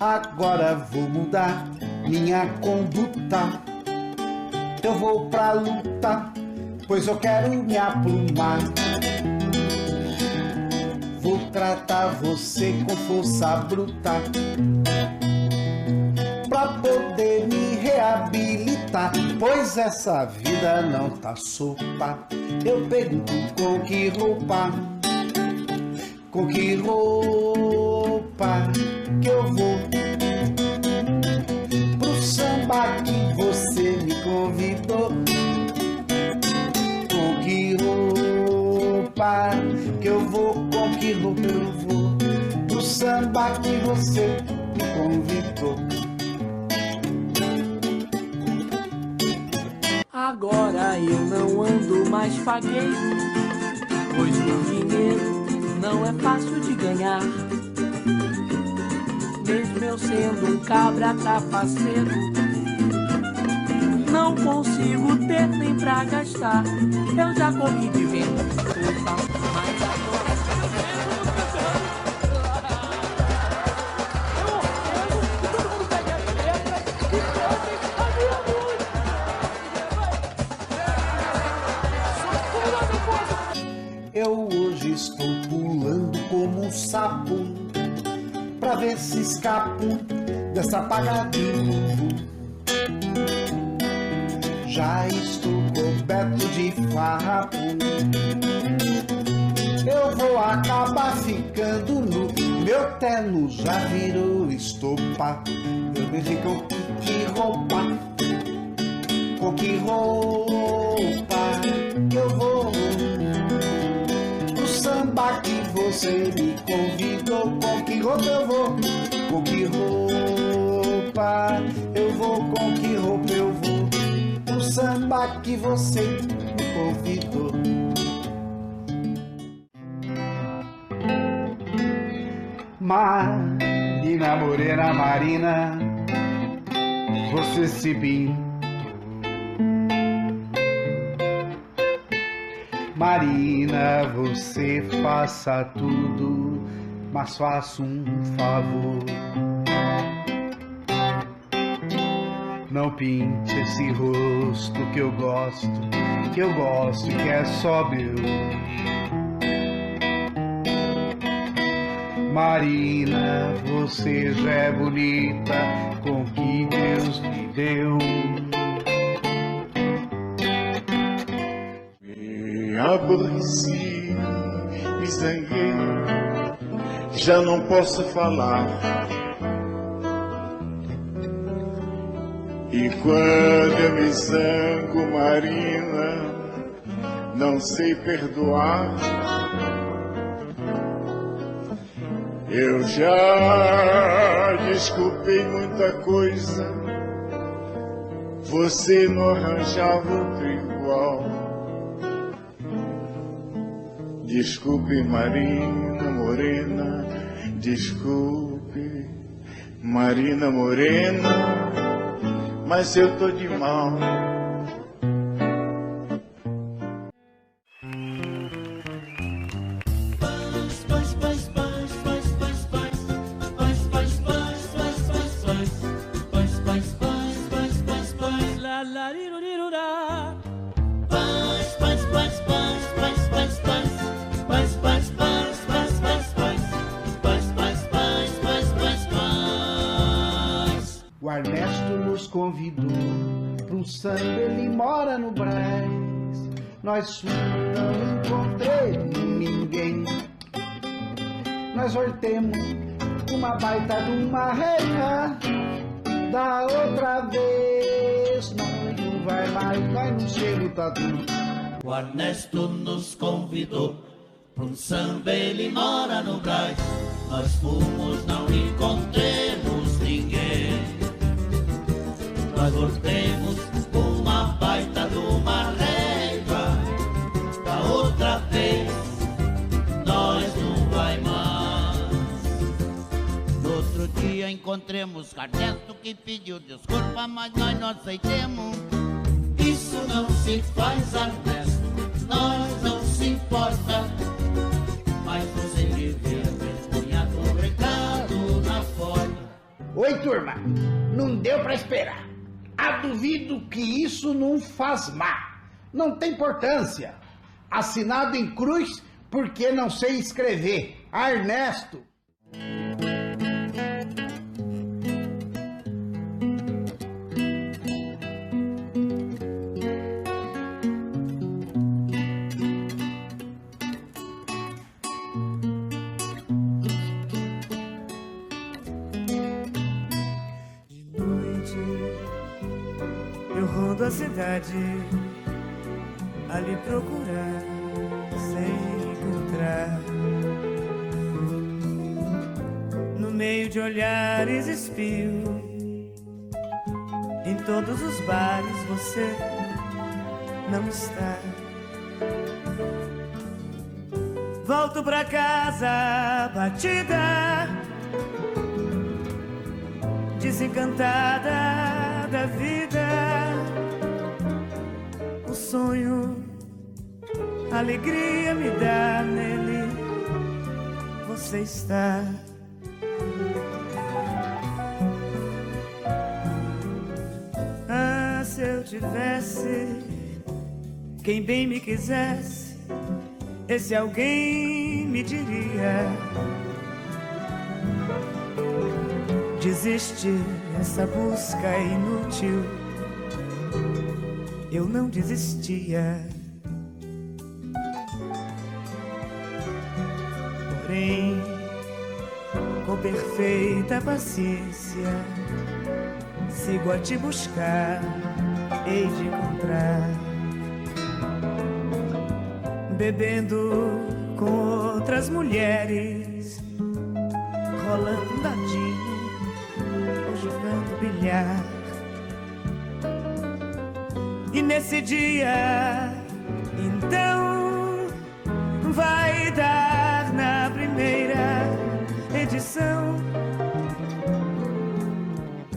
Agora vou mudar minha conduta. Eu vou pra luta, pois eu quero me aprumar. Vou tratar você com força bruta pra poder me reabilitar. Pois essa vida não tá sopa. Eu pergunto com que roupa, com que roupa que eu vou roupa que eu vou, com que roupa eu vou pro samba que você convidou. Agora eu não ando mais fagueiro, pois o dinheiro não é fácil de ganhar. Mesmo eu sendo um cabra trapaceiro, não consigo ter nem pra gastar. Eu já corri de venda, Eu hoje estou pulando como um sapo pra ver se escapo dessa pagadinha. Já estou coberto de farrapo. Eu vou acabar ficando nu. Meu terno já virou estopa. Eu me com que roupa, com que roupa eu vou você me convidou. Com que roupa eu vou? Com que roupa eu vou? Com que roupa eu vou? O samba que você me convidou. Marina Morena Marina, você se pintou. Marina, você faça tudo, mas faça um favor. Não pinte esse rosto que eu gosto, que eu gosto, que é só meu. Marina, você já é bonita com que Deus me deu. Aborreci, me zanguei, já não posso falar. E quando eu me zango, Marina, não sei perdoar. Eu já desculpei muita coisa, você não arranjava outro igual. Desculpe, Marina Morena, desculpe, Marina Morena, mas eu tô de mal. Convidou um samba, ele mora no Brás. Nós não encontramos ninguém. Nós sortemos uma baita de uma reina. Da outra vez, não vai mais, nós não chega tatu. O Ernesto nos convidou um samba, ele mora no Brás. Nós fomos, não encontremos Nós voltemos uma baita de uma régua. Da outra vez, nós não vai mais. No outro dia encontremos Ernesto que pediu desculpa, mas nós não aceitemos. Isso não se faz, Ernesto, nós não se importa. Mas você devia ter cunhado um recado na folha. Oi, turma. Não deu para esperar. Ah, duvido que isso não faz má. Não tem importância. Assinado em cruz porque não sei escrever. A ali procurar sem encontrar. No meio de olhares espio, em todos os bares você não está. Volto pra casa batida, desencantada da vida sonho, alegria me dá nele. Você está. Ah, se eu tivesse quem bem me quisesse, esse alguém me diria. Desiste, essa busca é inútil eu não desistia. Porém, com perfeita paciência, sigo a te buscar, hei de encontrar. Bebendo com outras mulheres, rolando dadinho ou jogando bilhar nesse dia, então, vai dar na primeira edição.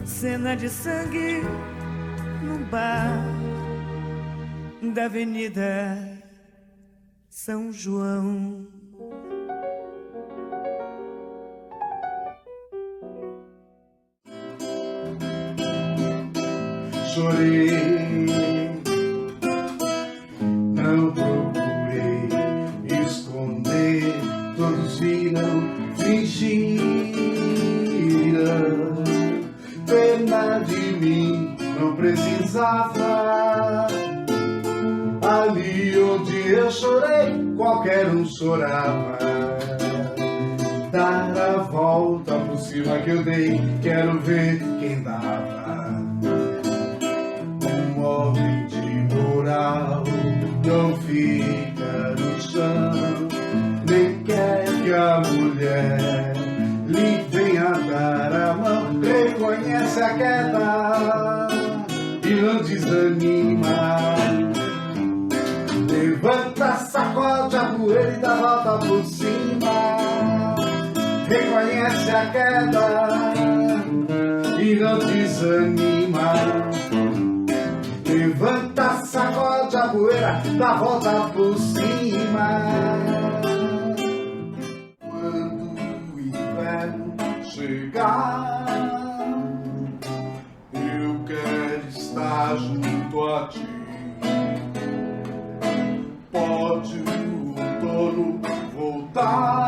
Cena de sangue num bar da Avenida São João. Chorei mim, não precisava. Ali onde eu chorei, qualquer um chorava. Dar a volta por cima que eu dei, quero ver quem dava. Um homem de moral não fica no chão, nem quer que a mulher Reconhece a queda e não desanima. Levanta, sacode a poeira e dá volta por cima. Reconhece a queda e não desanima. Levanta, sacode a poeira, dá volta por cima. Quando o inverno chegar, estar junto a ti. Pode o outono voltar,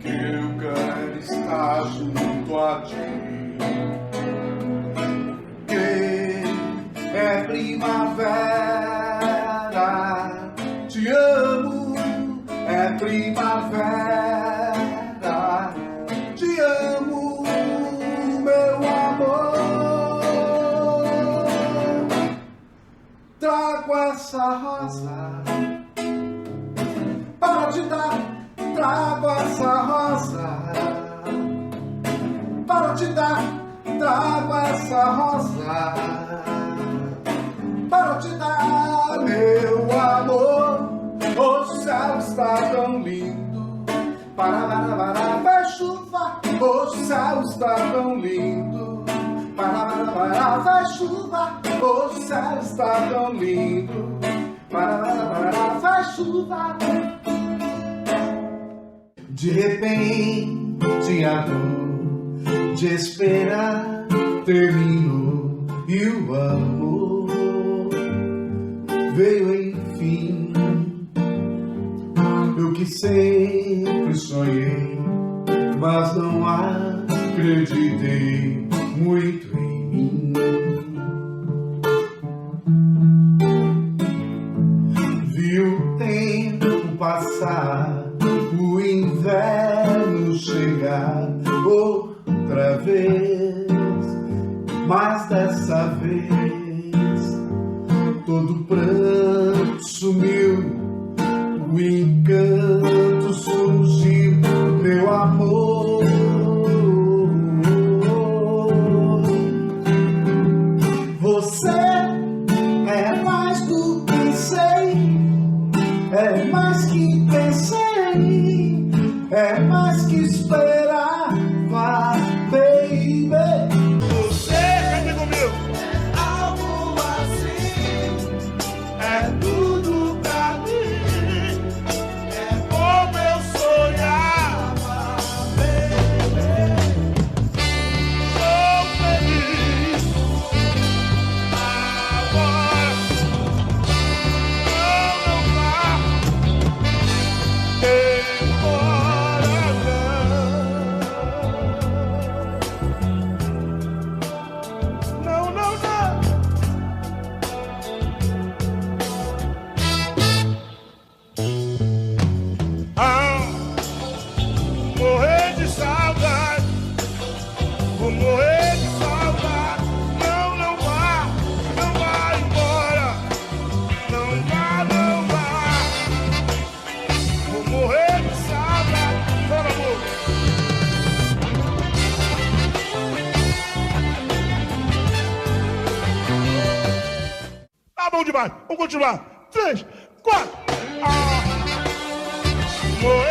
que eu quero estar junto a ti. é primavera. Te amo, é primavera. Trago essa rosa para te dar. Trago essa rosa para te dar. Trago essa rosa para te dar meu amor. O céu está tão lindo, para para vai chuva. O céu está tão lindo, para, para, para, vai chuva, o céu está tão lindo. Para, para, para, vai chuva. De repente, a dor de esperar terminou e o amor veio enfim. Eu que sempre sonhei, mas não acreditei muito demais. Vamos continuar. Três, quatro. Ah.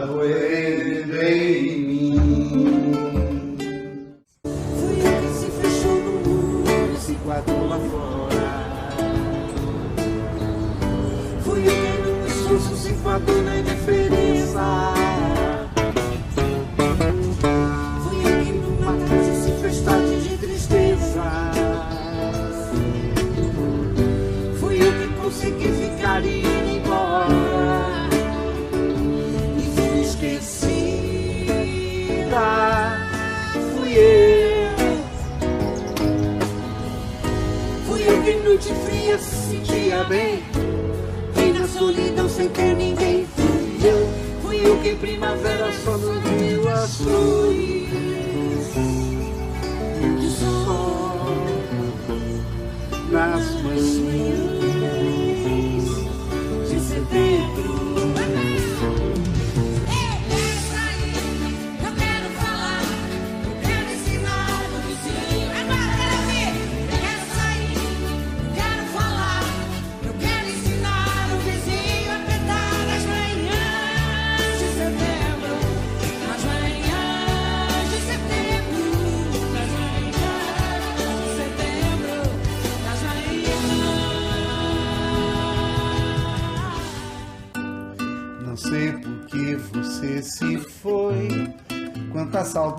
Adue.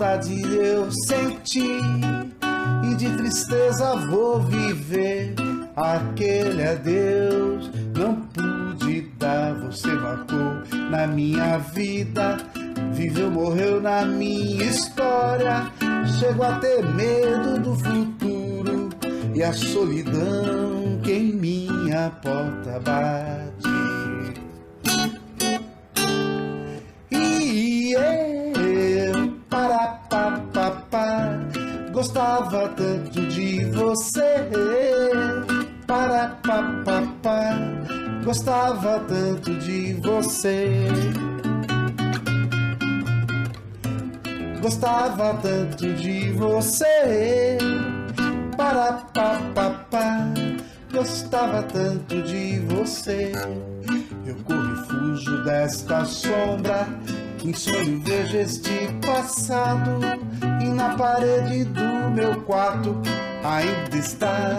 Saudade eu senti e de tristeza vou viver. Aquele adeus não pude dar, você marcou na minha vida. Viveu, morreu na minha história. Chego a ter medo do futuro e a solidão gostava tanto de você. Para pa, pa, pa, gostava tanto de você. Gostava tanto de você. Para pa, pa, pa, gostava tanto de você. Eu corro e fujo desta sombra. Em sonho vejo este passado. Na parede do meu quarto ainda está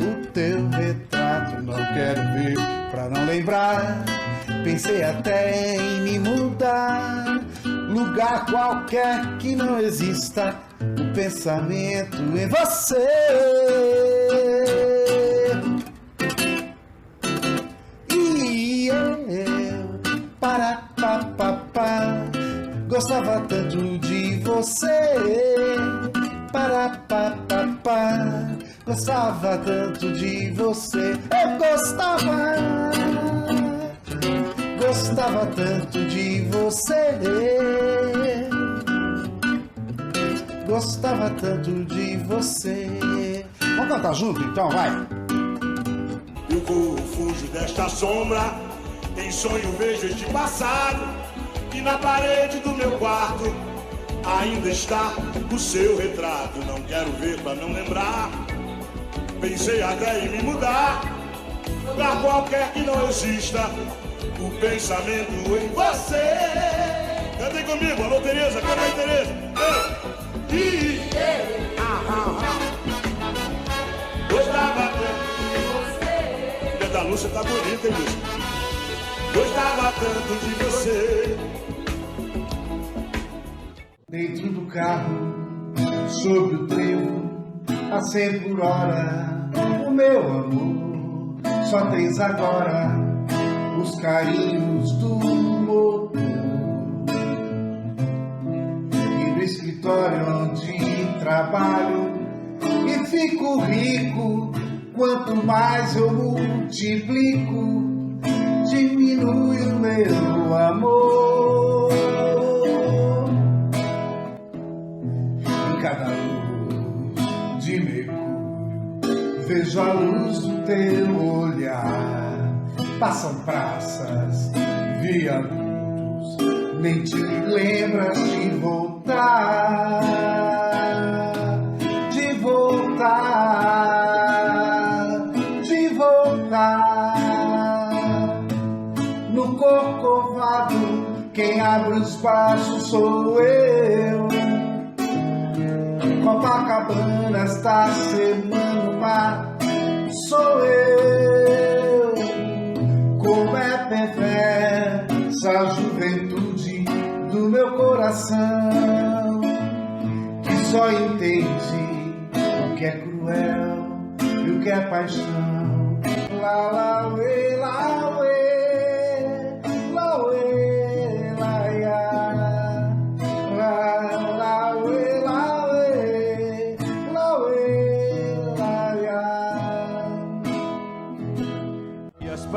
o teu retrato. Não quero ver pra não lembrar. Pensei até em me mudar. Lugar qualquer que não exista. O pensamento em você. E eu, para pa, pa, pa, gostava tanto de você. Gostava tanto de você. Eu gostava, gostava tanto de você. Gostava tanto de você. Vamos cantar junto então, vai. Eu fujo desta sombra. Em sonho vejo este passado. E na parede do meu quarto ainda está o seu retrato. Não quero ver pra não lembrar. Pensei até em me mudar. Pra qualquer que não exista. O pensamento em você. Cantem comigo, alô Tereza, canta aí Tereza. E, ah, ah, ah. Gostava tanto. Filha da Lúcia tá bonita, hein, Lúcia? Gostava tanto de você. Dentro do carro, sobre o trevo, a cem por hora, o meu amor, só tens agora os carinhos do motor. E no escritório onde trabalho, e fico rico, quanto mais eu multiplico, diminui o meu amor. Cada luz de mercúrio. Vejo a luz do teu olhar. Passam praças, viadutos, nem te lembras de voltar. De voltar, de voltar. No corcovado, quem abre os braços sou eu. Copacabana esta semana o sou eu. Como é perversa a juventude do meu coração, que só entende o que é cruel e o que é paixão. Lá, lá, uê, lá,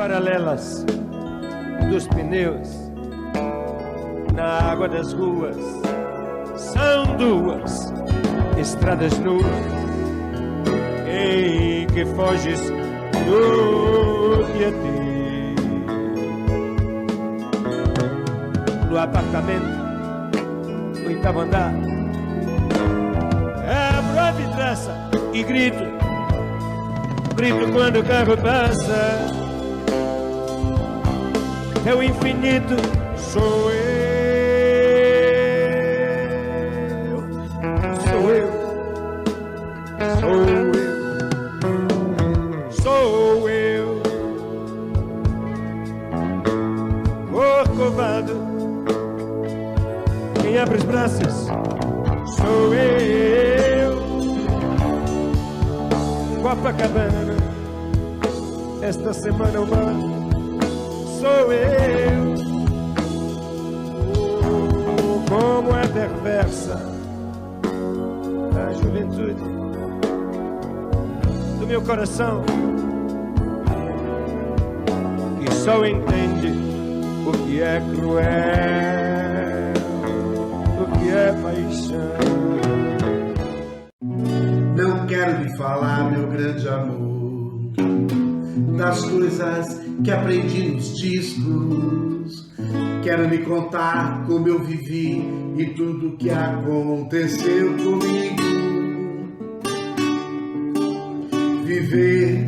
paralelas dos pneus na água das ruas. São duas estradas nuas. Em que foges do Tietê. No apartamento, oitavo andar, abro a vidraça e grito, grito quando o carro passa é o infinito, sou eu. Sou eu. Sou eu. Sou eu. corcovado. Quem abre os braços sou eu. Copacabana, esta semana o mar sou eu. Oh, como é perversa a juventude do meu coração que só entende o que é cruel, o que é paixão. Não quero lhe falar, meu grande amor, das coisas que aprendi nos discos. Quero lhe contar como eu vivi e tudo que aconteceu comigo. Viver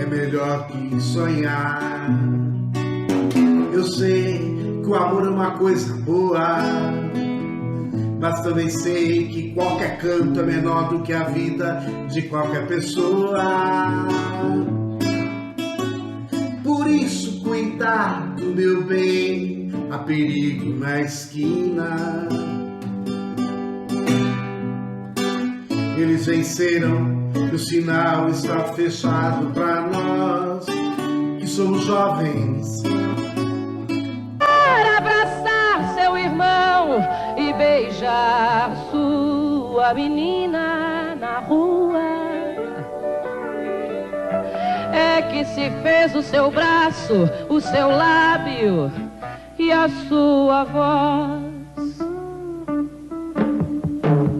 é melhor que sonhar. Eu sei que o amor é uma coisa boa mas também sei que qualquer canto é menor do que a vida de qualquer pessoa. Por isso, cuidado, meu bem, há perigo na esquina. Eles venceram e o sinal está fechado para nós que somos jovens. para abraçar seu irmão e beijar sua menina se fez o seu braço, o seu lábio e a sua voz.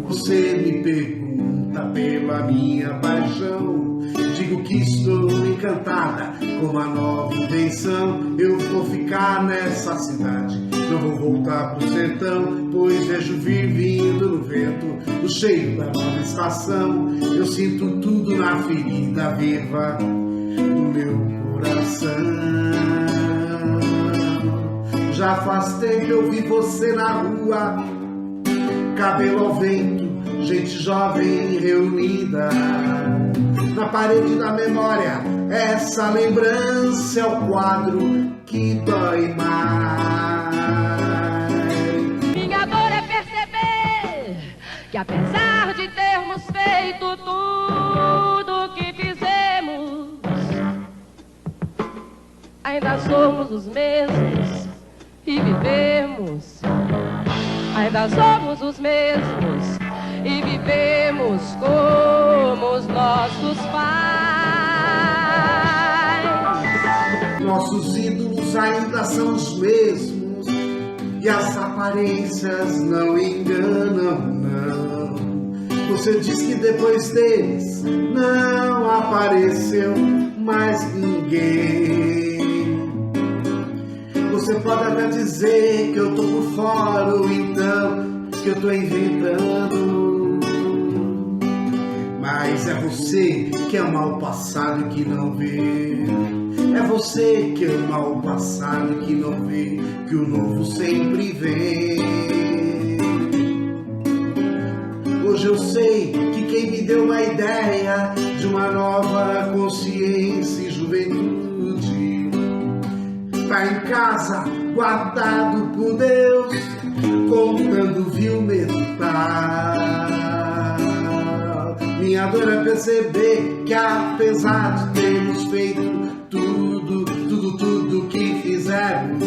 Você me pergunta pela minha paixão. Digo que estou encantada com uma nova invenção. Eu vou ficar nessa cidade, não vou voltar pro sertão. Pois vejo vir vindo no vento o cheiro da nova estação. Eu sinto tudo na ferida viva do meu coração. Já tempo eu vi você na rua cabelo ao vento, gente jovem reunida. Na parede da memória, essa lembrança é o quadro que dói mais. Minha dor é perceber que apesar de termos feito tudo ainda somos os mesmos e vivemos. Ainda somos os mesmos e vivemos como os nossos pais. Nossos ídolos ainda são os mesmos e as aparências não enganam, não. Você diz que depois deles não apareceu mais ninguém. Você pode até dizer que eu tô por fora ou então que eu tô inventando. Mas é você que ama o passado que não vê. É você que ama o passado que não vê que o novo sempre vem. Hoje eu sei que quem me deu uma ideia em casa, guardado por Deus, contando viu metade. Minha dor é perceber que apesar de termos feito tudo, tudo, tudo que fizemos,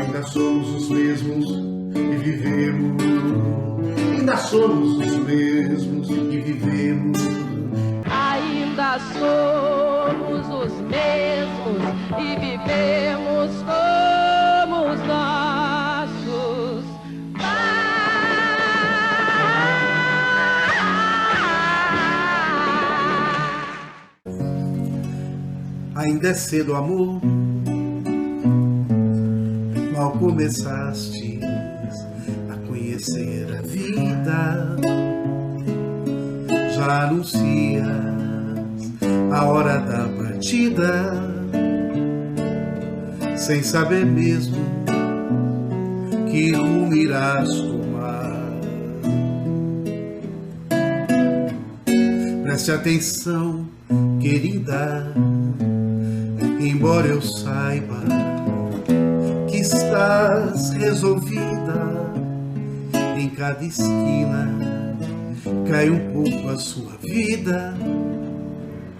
ainda somos os mesmos e vivemos. Ainda somos os mesmos e vivemos. Ainda somos os mesmos e vivemos como os nossos pais. Ainda é cedo, amor. Mal começaste a conhecer a vida, já anuncias a hora da partida, sem saber mesmo que rumo irás tomar. Preste atenção, querida, embora eu saiba estás resolvida em cada esquina cai um pouco a sua vida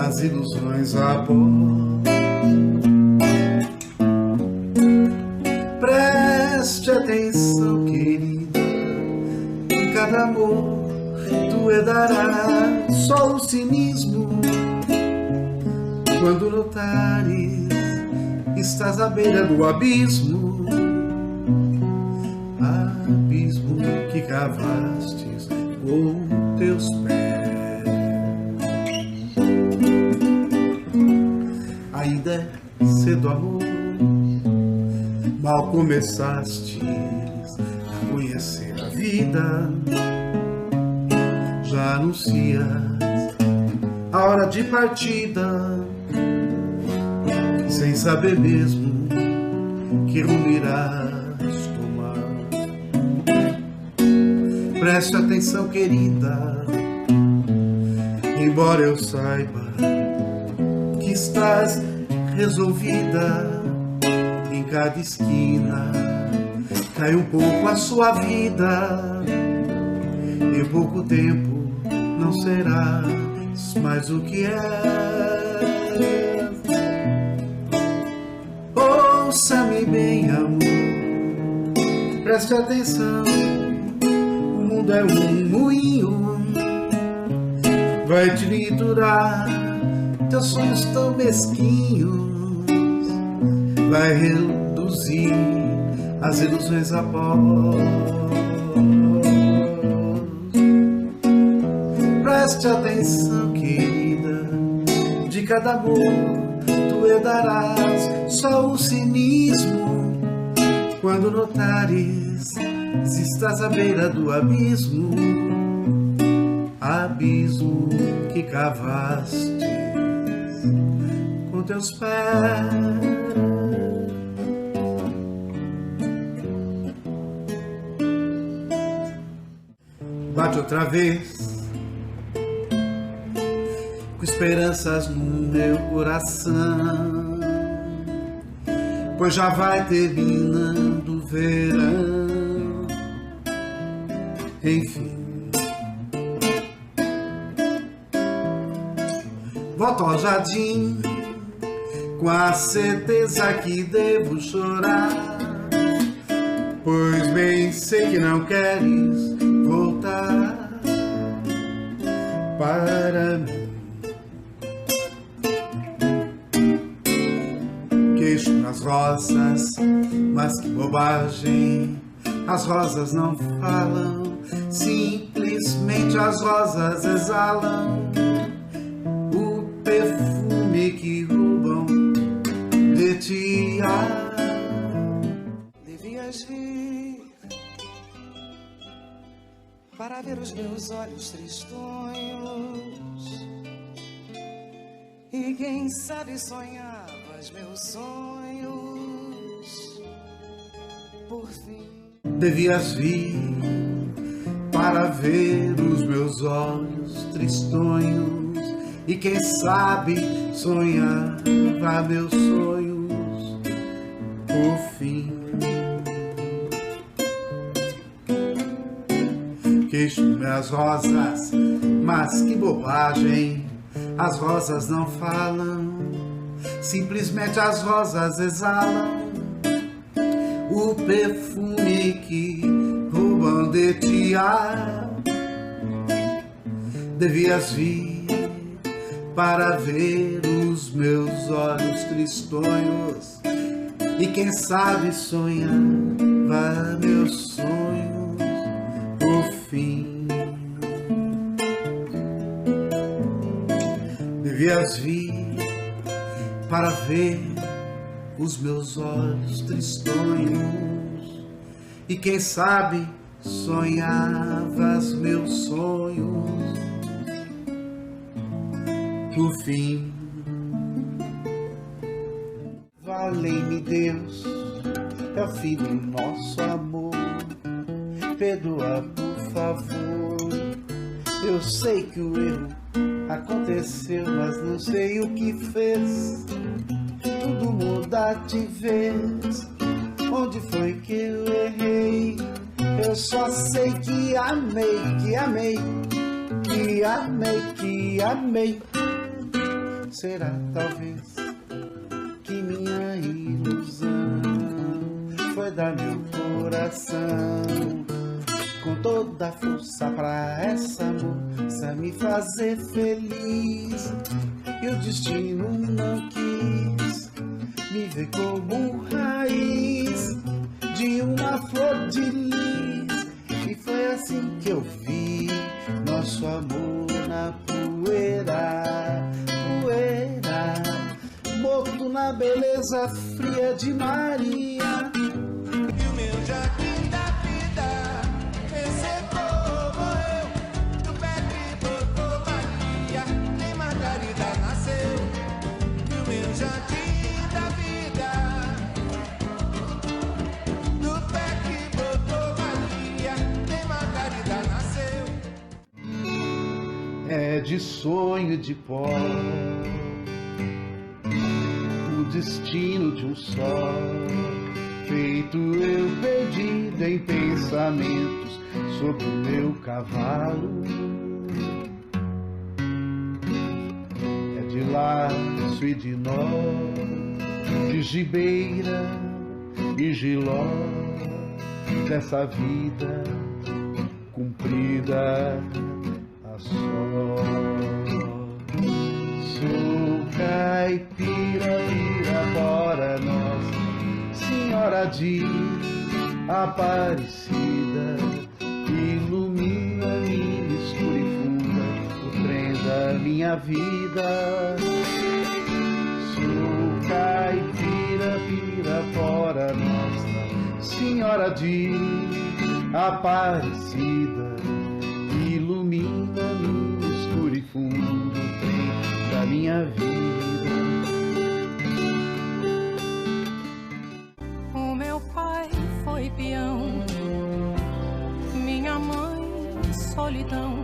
as ilusões a pó. Preste atenção, querida, em cada amor tu herdarás só o cinismo. Quando notares, estás à beira do abismo, abismo que cavastes com cedo, amor, mal começastes a conhecer a vida já anuncias a hora de partida, sem saber mesmo que rumo irás tomar. Preste atenção, querida, embora eu saiba que estás resolvida em cada esquina, cai um pouco a sua vida. Em pouco tempo não serás mais o que é. Ouça-me bem, amor, preste atenção. O mundo é um moinho, vai triturar teus sonhos tão mesquinhos, vai reduzir as ilusões a pó. Preste atenção, querida, de cada amor tu herdarás só o cinismo. Quando notares, estás à beira do abismo, abismo que cavaste teus pés. Bate outra vez com esperanças no meu coração, pois já vai terminando o verão. Enfim, volto ao jardim com a certeza que devo chorar, pois bem sei que não queres voltar para mim. queixo nas rosas, mas que bobagem. As rosas não falam, simplesmente as rosas exalam o perfume Ah, Devias vir para ver os meus olhos tristonhos. E quem sabe sonhavas meus sonhos. Por fim. Devias vir para ver os meus olhos tristonhos e quem sabe sonhava meus sonhos por fim. Queixo minhas rosas, mas que bobagem, as rosas não falam, simplesmente as rosas exalam o perfume que roubam de ti. Ah, Devias vir para ver os meus olhos tristonhos e quem sabe sonhava meus sonhos por fim. Devias vir para ver os meus olhos tristonhos E quem sabe sonhavas meus sonhos no fim. Deus, é o fim do nosso amor. Perdoa, por favor. Eu sei que o erro aconteceu, mas não sei o que fez. Tudo muda de vez. Onde foi que eu errei? Eu só sei que amei, que amei, que amei, que amei. Será talvez dar meu coração com toda a força pra essa moça me fazer feliz. E o destino não quis me ver como raiz de uma flor de lis. E foi assim que eu vi nosso amor na poeira, poeira, morto na beleza fria de Maria. De sonho de pó. O destino de um só, feito eu perdido em pensamentos sobre o meu cavalo. É de laço e de nó, de gibeira e giló, dessa vida cumprida só. Sou caipira, Pirapora, nossa Senhora de Aparecida, ilumina minha escura e funda o trem da minha vida. Sou caipira, Pirapora, nossa Senhora de Aparecida, ilumina minha escura e fundo da minha vida. O meu pai foi peão, minha mãe solidão,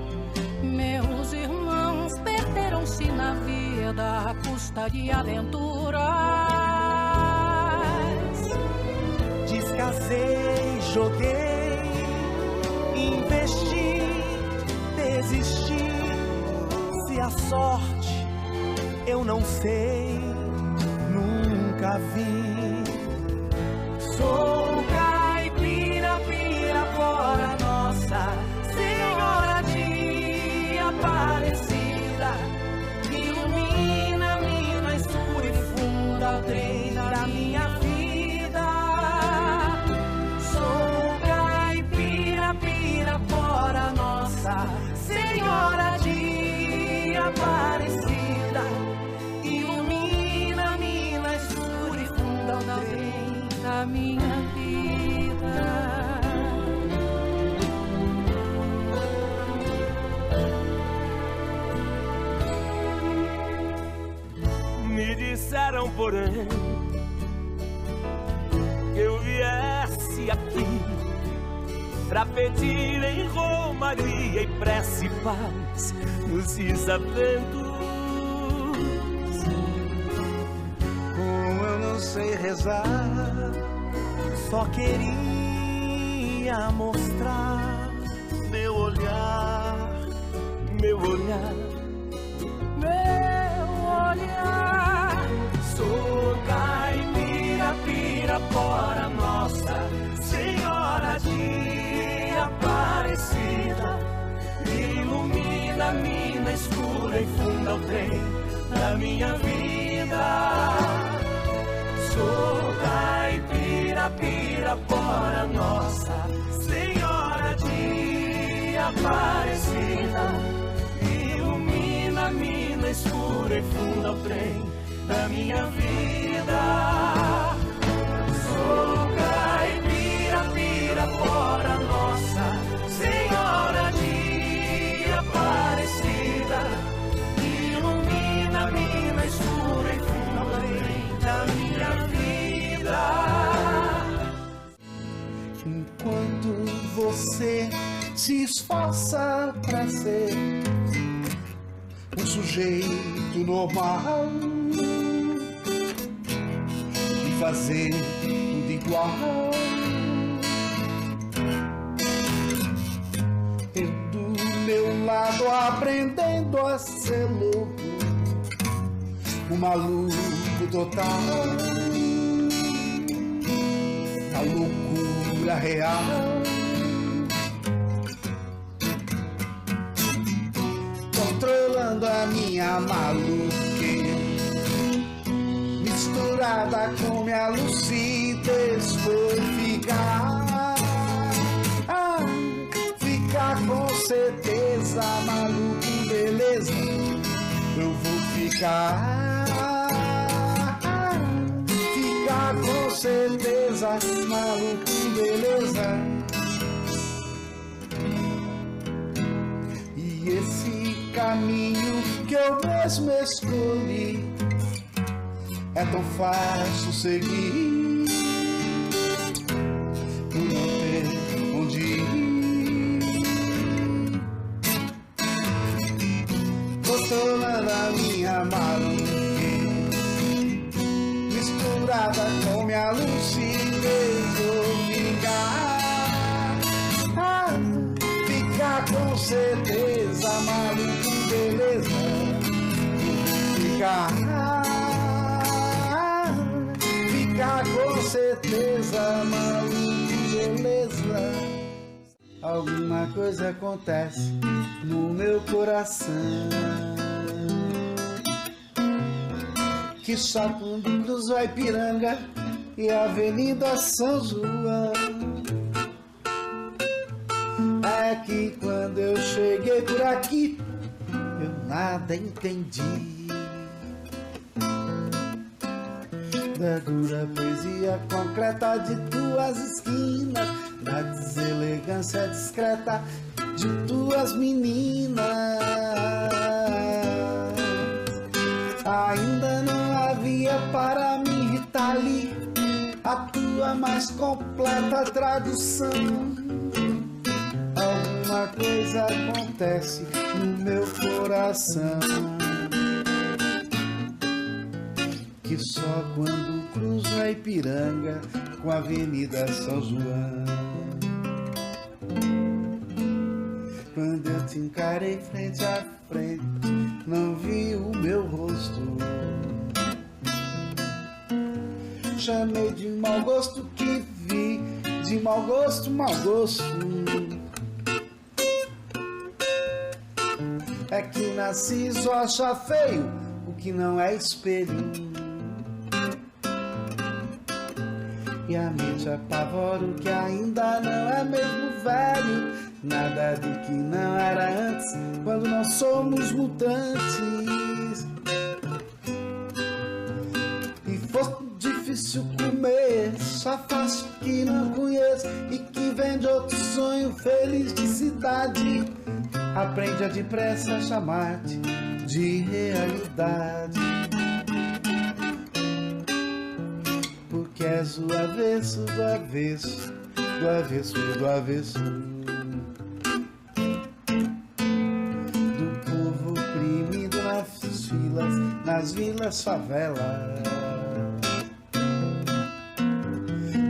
meus irmãos perderam-se na vida à custa de aventuras. Descasei, joguei, desisti. Se a sorte eu não sei, nunca vi. Pra pedir em romaria e prece e paz nos desaventos. Como eu não sei rezar, só queria mostrar Meu olhar, meu olhar, trem da minha vida. Sou caipira, pirapora, nossa Senhora de Aparecida. Ilumina-me na escura e funda o trem da minha vida. Você se esforça pra ser um sujeito normal e fazer tudo igual. Eu do meu lado aprendendo a ser louco, um maluco total, a loucura real. Maluqueira misturada com minha lucidez foi ficar ah, ficar com certeza maluco beleza. Eu vou ficar. Ficar com certeza maluco eu mesmo escolhi. É tão fácil seguir Alguma coisa acontece no meu coração. Que só quando cruzo a Ipiranga e Avenida São João. É que quando eu cheguei por aqui, eu nada entendi. da dura poesia concreta de tuas esquinas, da deselegância discreta de tuas meninas. Ainda não havia para me irritar ali a tua mais completa tradução. Alguma coisa acontece no meu coração. que só quando cruzo a Ipiranga com a Avenida São João. Quando eu te encarei frente a frente, não vi o meu rosto. Chamei de mau gosto que vi, de mau gosto, mau gosto. É que nasci só acha feio o que não é espelho. E a mente apavora o que ainda não é mesmo velho. Nada do que não era antes, quando não somos mutantes. E fosse difícil comer, só faço que não conheço e que vem de outro sonho feliz de cidade. Aprende a depressa chamar-te de realidade. Porque és o avesso do avesso, do avesso do avesso. Nas filas, nas vilas favelas.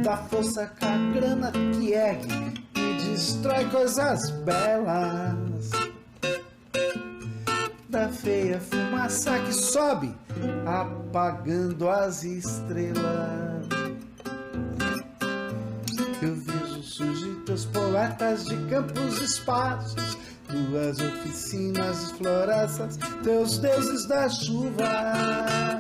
Da força com a grana que ergue e destrói coisas belas. Da feia fumaça que sobe, apagando as estrelas. Eu vejo surgir teus poetas de campos e espaços, tuas oficinas florestas, teus deuses da chuva.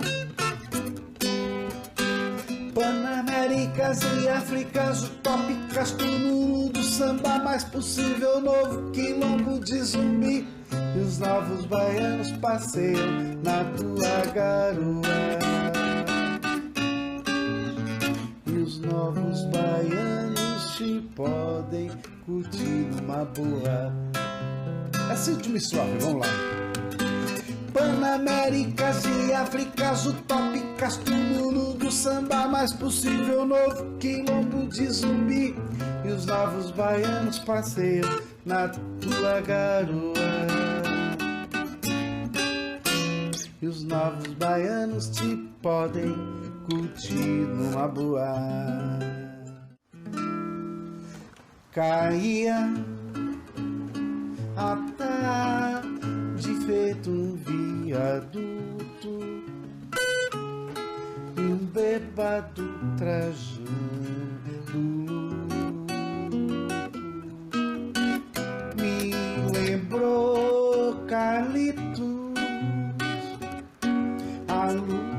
Panaméricas e Áfricas utópicas, tudo do samba mais possível, novo quilombo de zumbi. E os novos baianos passeiam na tua garoa. E os novos baianos te podem curtir numa boa. Essa última estrofe, vamos lá. Panaméricas e Áfricas utópicas, túmulo do samba mais possível, novo quilombo de zumbi. E novos baianos passeiam na tua garoa. E os novos baianos te podem curtir numa boa. Caía a tarde feito um viaduto e um bêbado trajando. Me lembrou Carlitos a lua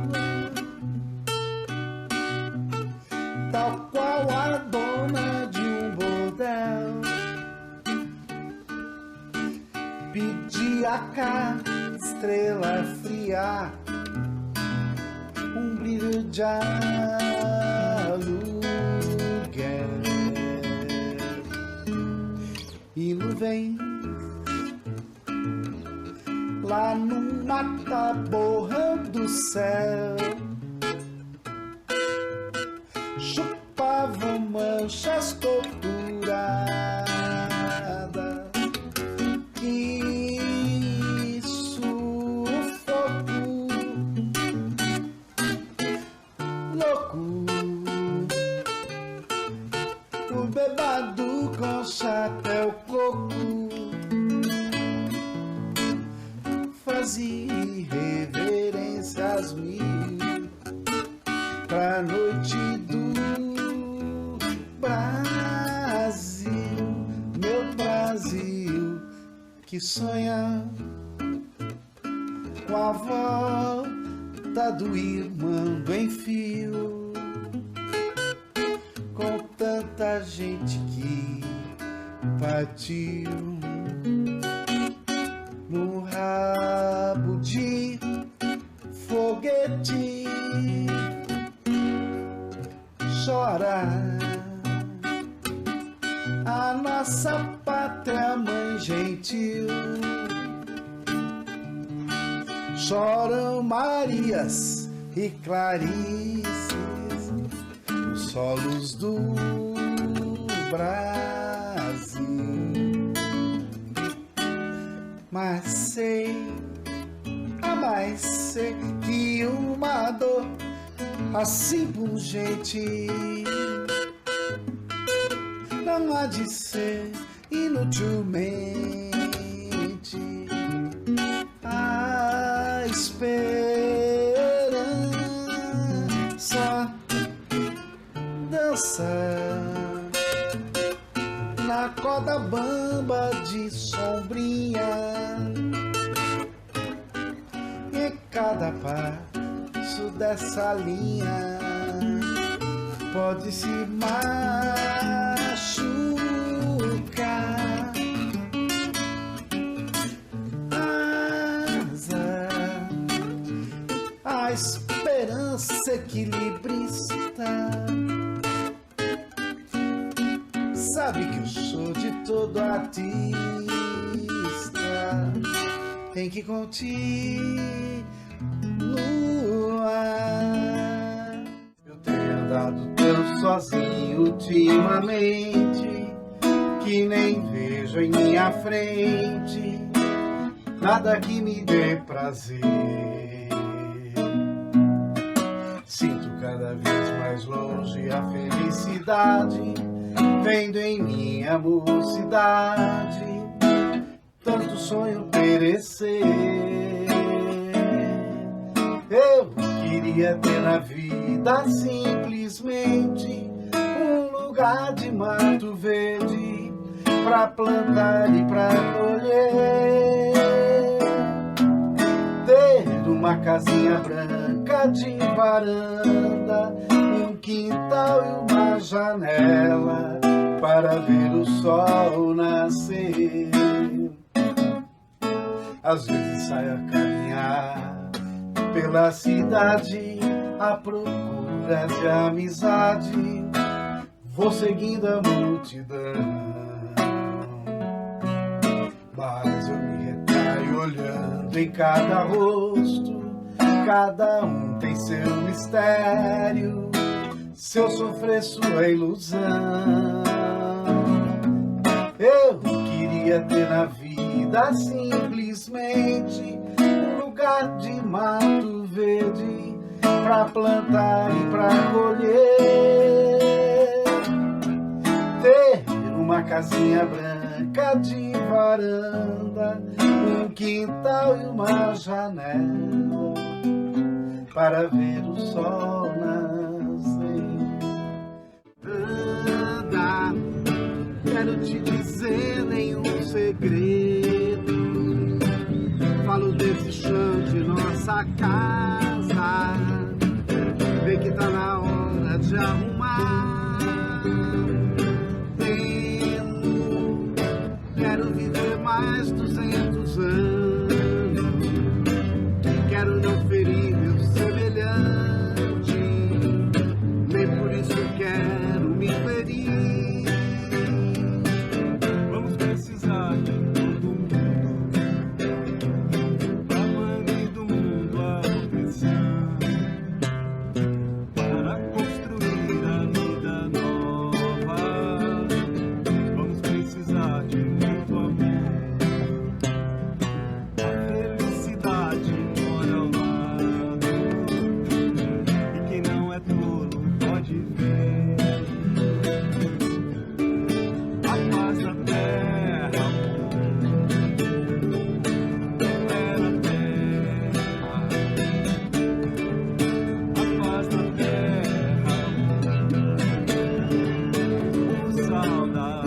tal qual a dona cá estrela fria. Um brilho de aluguel. E nuvem lá no mata borrando céu. Chupavam manchas torturadas que sonha com a volta do irmão em fio, com tanta gente que partiu no rabo de foguete. Chora a nossa pátria mãe gentil. Choram Marias e Clarices os solos do Brasil. Mas sei, ah, mas sei que uma dor assim pungente não há de ser inutilmente a tem que continuar. Eu tenho andado tão sozinho ultimamente que nem vejo em minha frente nada que me dê prazer. Mocidade tanto sonho perecer. Eu queria ter na vida simplesmente um lugar de mato verde pra plantar e pra colher. Ter uma casinha branca de varanda, um quintal e uma janela para ver o sol nascer. Às vezes saio a caminhar pela cidade à procura de amizade. Vou seguindo a multidão, mas eu me retraio olhando em cada rosto. Cada um tem seu mistério. Se eu sofrer sua ilusão, queria ter na vida simplesmente um lugar de mato verde pra plantar e pra colher. Ter uma casinha branca de varanda, um quintal e uma janela para ver o sol nascer. Anda, quero te dizer nenhum segredo. Falo desse chão de nossa casa. না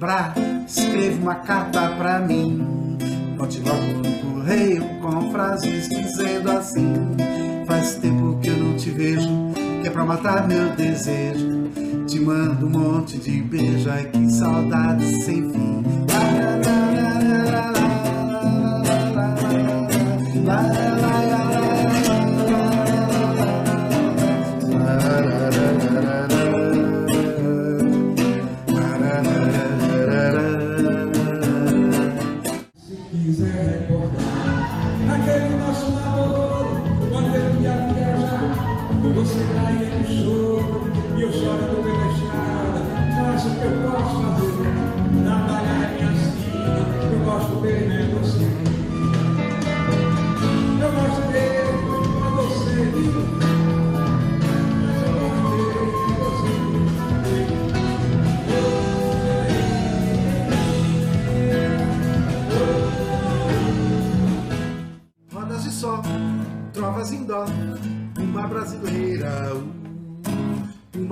Lembrar, escreva uma carta pra mim. Bote logo no correio com frases dizendo assim: Faz tempo que eu não te vejo, que é pra matar meu desejo. Te mando um monte de beijo, ai que saudade sem fim.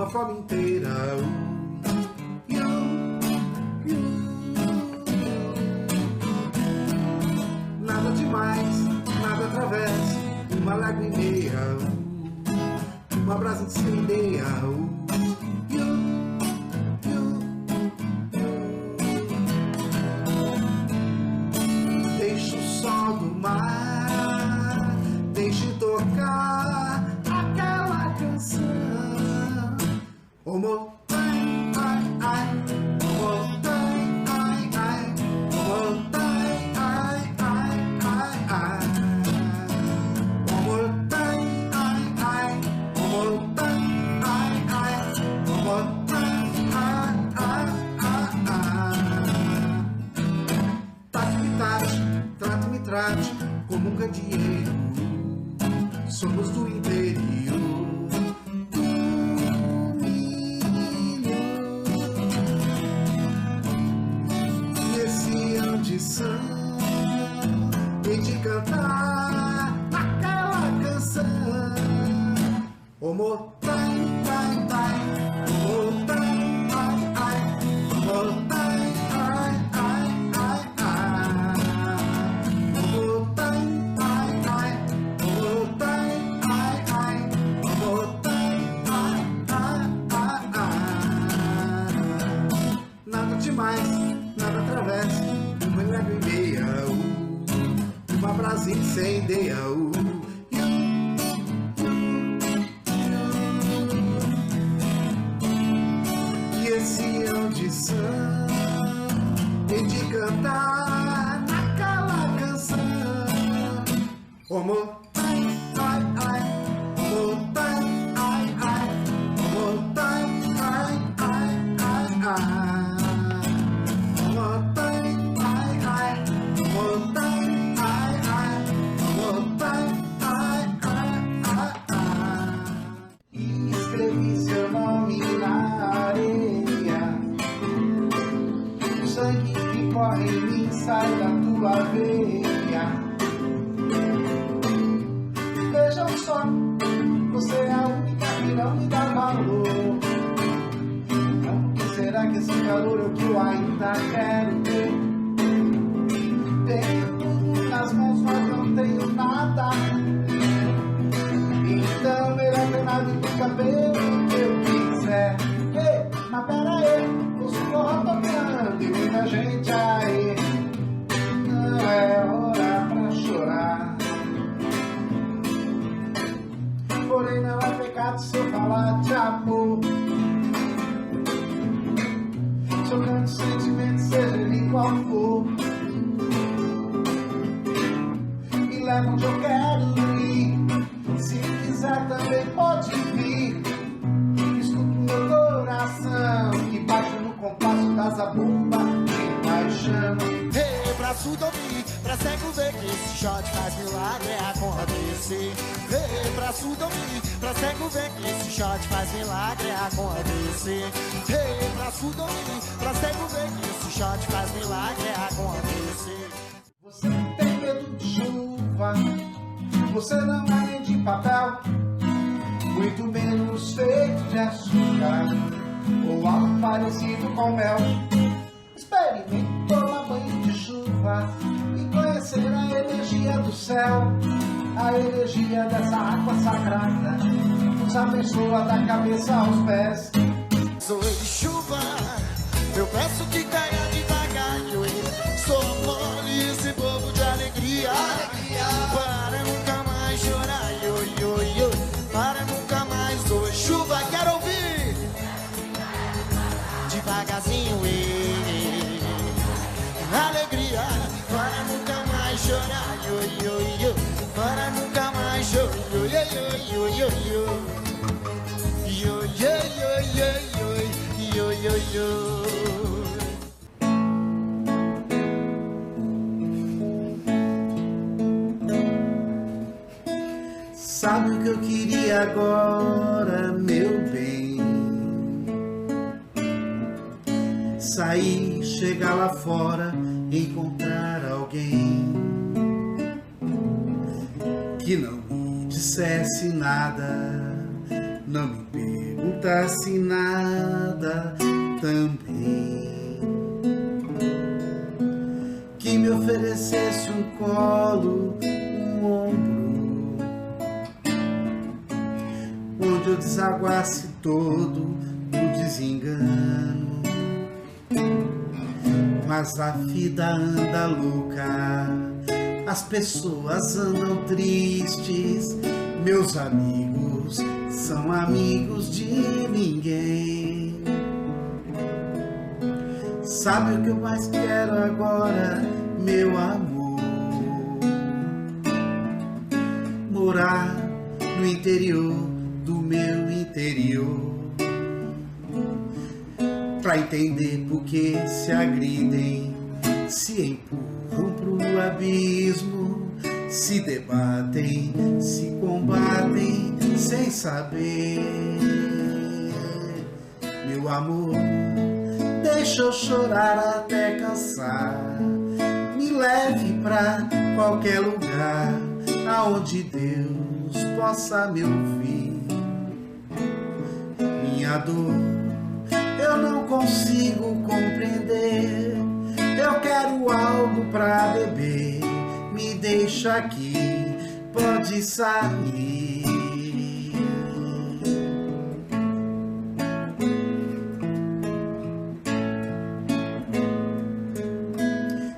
Uma amor. Jogando sentimento, seja ele qual for. Me leva onde eu quero ir. Se quiser também pode vir. Escuta o meu coração que bate no compasso da zabumba de paixão. Hey, surdo ouvir, pra cego ver que esse shot faz milagre acontecer. Hey, pra surdo cego ver que esse shot faz milagre acontecer. Pra surdo ouvir, pra cego ver que esse shot faz milagre acontecer. Você tem medo de chuva, você não é de papel, muito menos feito de açúcar ou algo parecido com mel. Experimente tomar banho de chuva e conhecer a energia do céu, a energia dessa água sagrada, nos abençoa da cabeça aos pés. Sou de chuva, eu peço que caia devagar. Eu sou mole esse povo de alegria. Para nunca mais chorar, yo, yo, yo. Para nunca mais sou chuva, quero ouvir. Devagarzinho, ê. Alegria, Sabe o que eu queria agora, meu bem? Sair, chegar lá fora, encontrar alguém que não dissesse nada, não me perguntasse nada também. Que me oferecesse um colo, um ombro onde eu desaguasse todo o desengano. Mas a vida anda louca, as pessoas andam tristes, meus amigos são amigos de ninguém. Sabe o que eu mais quero agora, meu amor? Morar no interior do meu interior. Pra entender por que se agridem, se empurram pro abismo, se debatem, se combatem sem saber. Meu amor, deixa eu chorar até cansar. Me leve pra qualquer lugar aonde Deus possa me ouvir. Minha dor eu não consigo compreender. Eu quero algo pra beber. Me deixa aqui, pode sair.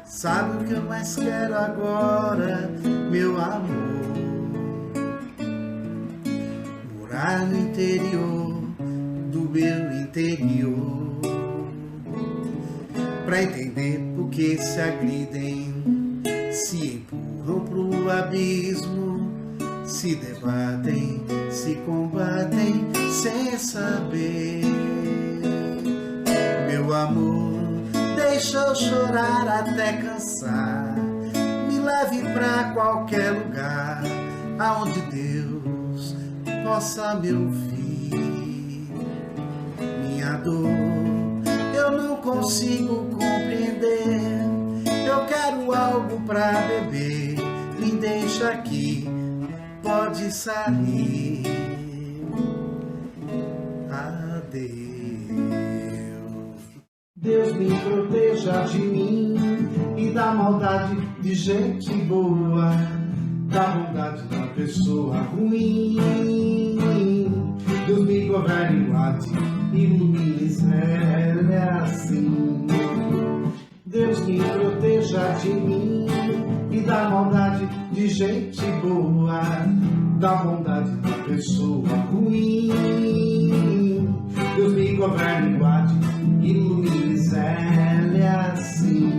Sabe o que eu mais quero agora, meu amor? Morar no interior do meu interior. Pra entender por que se agridem, se empurram pro abismo, se debatem, se combatem sem saber. Meu amor, deixa eu chorar até cansar. Me leve pra qualquer lugar aonde Deus possa me ouvir. Minha dor eu não consigo compreender. Pra beber. Me deixa aqui, pode sair. Adeus. Deus me proteja de mim e da maldade de gente boa, da bondade da pessoa ruim. Deus me governe, guarde, ilumine, serve assim. Deus me proteja de mim e da maldade de gente boa, da bondade da pessoa ruim. Deus me governe, guarde, ilumine, serve assim.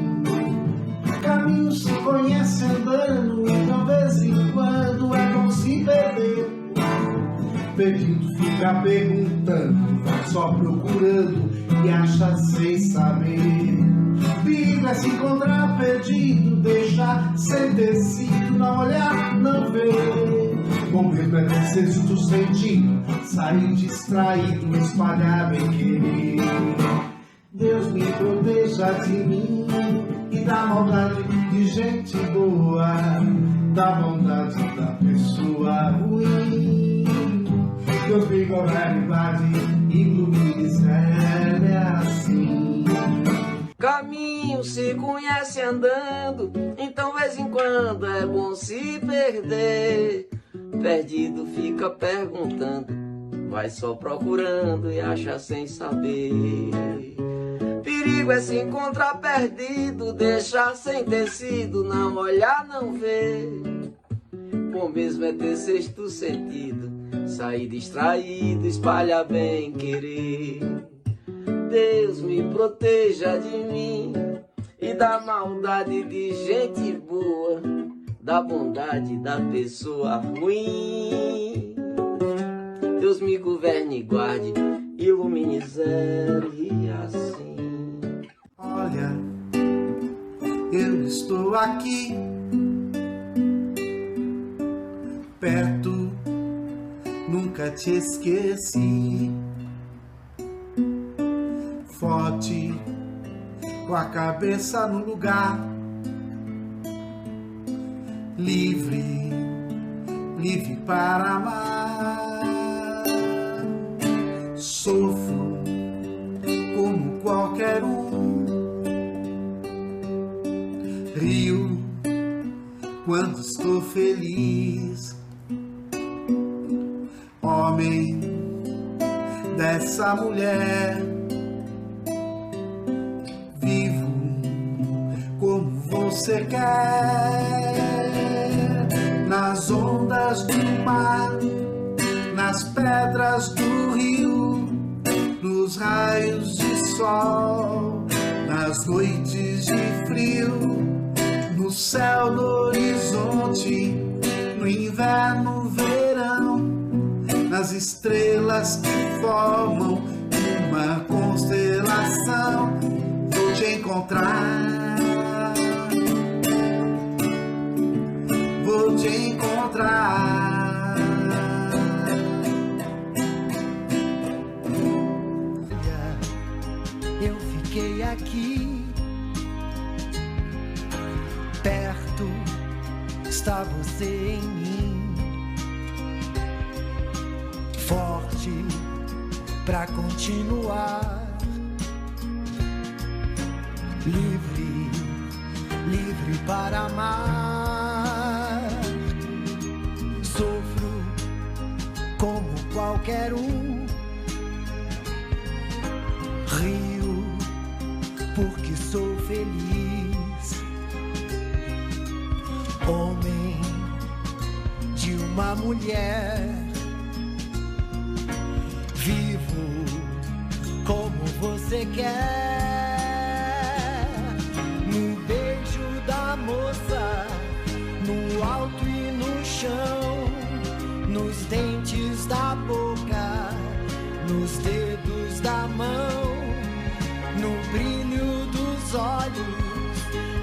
Caminho se conhece andando, então vez em quando é bom se perder. Perdido fica perguntando, vai só procurando e acha sem saber. Perigo é se encontrar perdido, deixar sem tecido, não olhar, não ver. Bom mesmo é ter sexto sentido, sair distraído, espalhar bem querer. Deus me proteja de mim e da maldade de gente boa, da bondade da pessoa ruim. Deus me governe, guarde, ilumine, serve assim. Caminho se conhece andando, então vez em quando é bom se perder. Perdido fica perguntando, vai só procurando e acha sem saber. Perigo é se encontrar perdido, deixar sem tecido, não olhar, não ver. Bom mesmo é ter sexto sentido, sair distraído, espalhar bem querer. Deus me proteja de mim e da maldade de gente boa, da bondade da pessoa ruim. Deus me governe e guarde, ilumine e assim. Olha, eu estou aqui, perto, nunca te esqueci. Forte, com a cabeça no lugar, livre, livre para amar. Sofro como qualquer um. Rio quando estou feliz. Homem dessa mulher, vivo como você quer. Nas ondas do mar, nas pedras do rio, nos raios de sol, nas noites de frio, no céu do horizonte, no inverno, verão, nas estrelas que formam uma constelação, te encontrar. te encontrar. eu fiquei aqui perto está você em mim forte pra continuar para amar sofro como qualquer um rio porque sou feliz. Homem de uma mulher, vivo como você quer.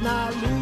Na luz